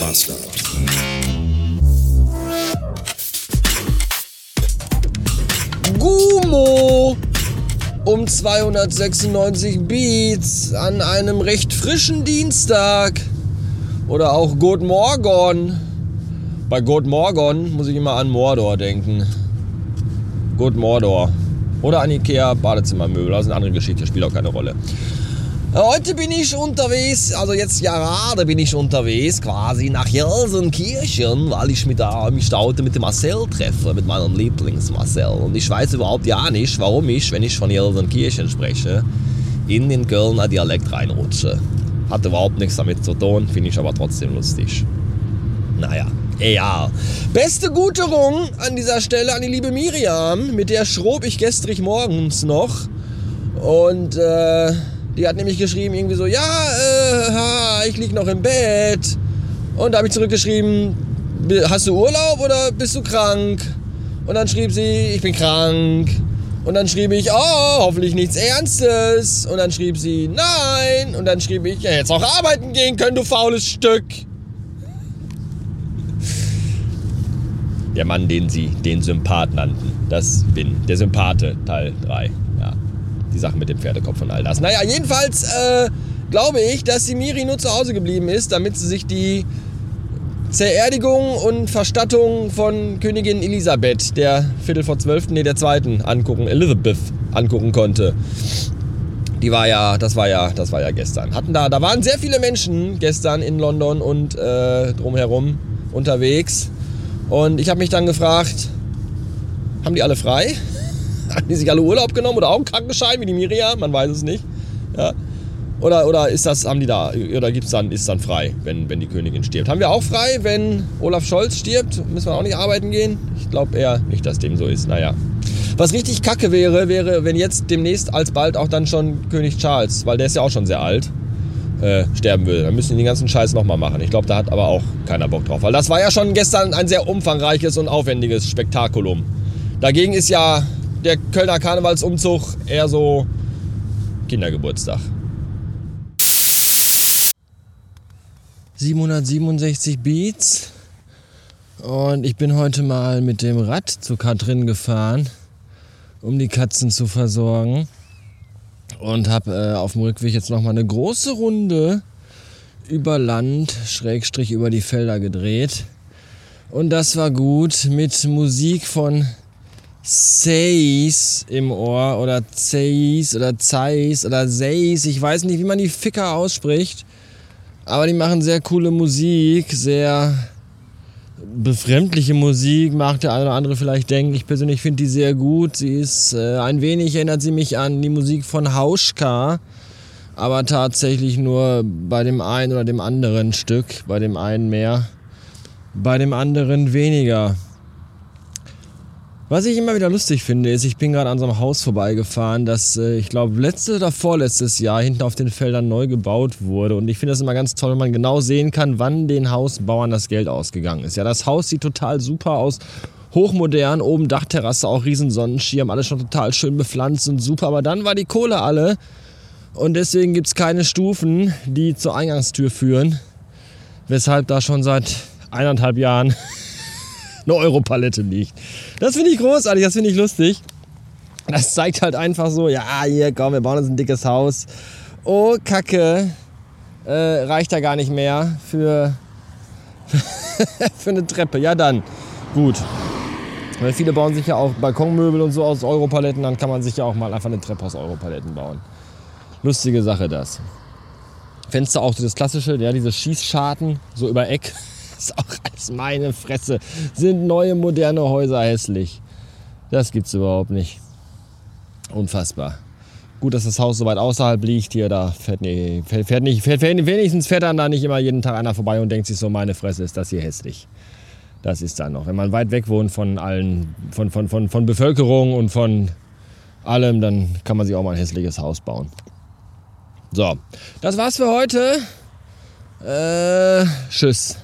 Bastard. Gumo um 296 Beats an einem recht frischen Dienstag. Oder auch Good Morgon. Bei Good Morgon muss ich immer an Mordor denken. Good Mordor. Oder an Ikea Badezimmermöbel. Das ist eine andere Geschichte, spielt auch keine Rolle. Heute bin ich unterwegs, also jetzt gerade bin ich unterwegs, quasi nach Jelsenkirchen, weil ich mit da, mich da heute mit dem Marcel treffe, mit meinem Lieblings-Marcel. Und ich weiß überhaupt ja nicht, warum ich, wenn ich von Jelsenkirchen spreche, in den Kölner Dialekt reinrutsche. Hat überhaupt nichts damit zu tun, finde ich aber trotzdem lustig. Naja, egal. Beste Guterung an dieser Stelle an die liebe Miriam, mit der schrob ich gestrig morgens noch. Und äh, die hat nämlich geschrieben irgendwie so, ja, äh, ich lieg noch im Bett. Und da habe ich zurückgeschrieben, hast du Urlaub oder bist du krank? Und dann schrieb sie, ich bin krank. Und dann schrieb ich, oh, hoffentlich nichts Ernstes. Und dann schrieb sie, nein. Und dann schrieb ich, ja, jetzt auch arbeiten gehen können, du faules Stück. Der Mann, den sie den Sympath nannten. Das bin der Sympathe, Teil 3. Ja, die Sache mit dem Pferdekopf und all das. Naja, jedenfalls äh, glaube ich, dass die Miri nur zu Hause geblieben ist, damit sie sich die Zererdigung und Verstattung von Königin Elisabeth, der Viertel vor zwölften, nee, der zweiten, angucken, Elizabeth angucken konnte. Die war ja, das war ja, das war ja gestern. Hatten da, da waren sehr viele Menschen gestern in London und äh, drumherum unterwegs. Und ich habe mich dann gefragt, haben die alle frei? Haben die sich alle Urlaub genommen oder auch einen Krankenschein wie die Miriam? Man weiß es nicht. Ja. Oder, oder ist das, haben die da, oder gibt's dann, ist dann frei, wenn, wenn die Königin stirbt? Haben wir auch frei, wenn Olaf Scholz stirbt? Müssen wir auch nicht arbeiten gehen? Ich glaube eher nicht, dass dem so ist. Naja. Was richtig kacke wäre, wäre, wenn jetzt demnächst alsbald auch dann schon König Charles, weil der ist ja auch schon sehr alt, äh, sterben will. Dann müssen die den ganzen Scheiß nochmal machen. Ich glaube, da hat aber auch keiner Bock drauf. Weil das war ja schon gestern ein sehr umfangreiches und aufwendiges Spektakulum. Dagegen ist ja der Kölner Karnevalsumzug eher so Kindergeburtstag. 767 Beats. Und ich bin heute mal mit dem Rad zu Katrin gefahren, um die Katzen zu versorgen. Und habe äh, auf dem Rückweg jetzt nochmal eine große Runde über Land, Schrägstrich über die Felder gedreht. Und das war gut mit Musik von Seis im Ohr oder Zeis oder Zeis oder Seis. Ich weiß nicht, wie man die Ficker ausspricht. Aber die machen sehr coole Musik, sehr befremdliche Musik, mag der eine oder andere vielleicht denken. Ich persönlich finde die sehr gut. Sie ist äh, ein wenig, erinnert sie mich an die Musik von Hauschka, aber tatsächlich nur bei dem einen oder dem anderen Stück. Bei dem einen mehr, bei dem anderen weniger. Was ich immer wieder lustig finde, ist, ich bin gerade an so einem Haus vorbeigefahren, das, äh, ich glaube, letztes oder vorletztes Jahr hinten auf den Feldern neu gebaut wurde. Und ich finde das immer ganz toll, wenn man genau sehen kann, wann den Hausbauern das Geld ausgegangen ist. Ja, das Haus sieht total super aus. Hochmodern, oben Dachterrasse, auch riesen Sonnenschirm, alles schon total schön bepflanzt und super. Aber dann war die Kohle alle. Und deswegen gibt es keine Stufen, die zur Eingangstür führen. Weshalb da schon seit eineinhalb Jahren eine Europalette liegt. Das finde ich großartig, das finde ich lustig. Das zeigt halt einfach so, ja, hier, komm, wir bauen uns ein dickes Haus. Oh, Kacke, äh, reicht ja gar nicht mehr für, für eine Treppe. Ja, dann, gut. Weil viele bauen sich ja auch Balkonmöbel und so aus Europaletten, dann kann man sich ja auch mal einfach eine Treppe aus Europaletten bauen. Lustige Sache das. Fenster auch so das klassische, ja, diese Schießscharten, so über Eck ist auch als meine Fresse. Sind neue moderne Häuser hässlich. Das gibt's überhaupt nicht. Unfassbar. Gut, dass das Haus so weit außerhalb liegt hier, da fährt, nee, fährt, fährt nicht, fährt, wenigstens fährt dann da nicht immer jeden Tag einer vorbei und denkt sich so, meine Fresse, ist das hier hässlich. Das ist dann noch. Wenn man weit weg wohnt von allen, von, von, von, von Bevölkerung und von allem, dann kann man sich auch mal ein hässliches Haus bauen. So, das war's für heute. Äh, tschüss.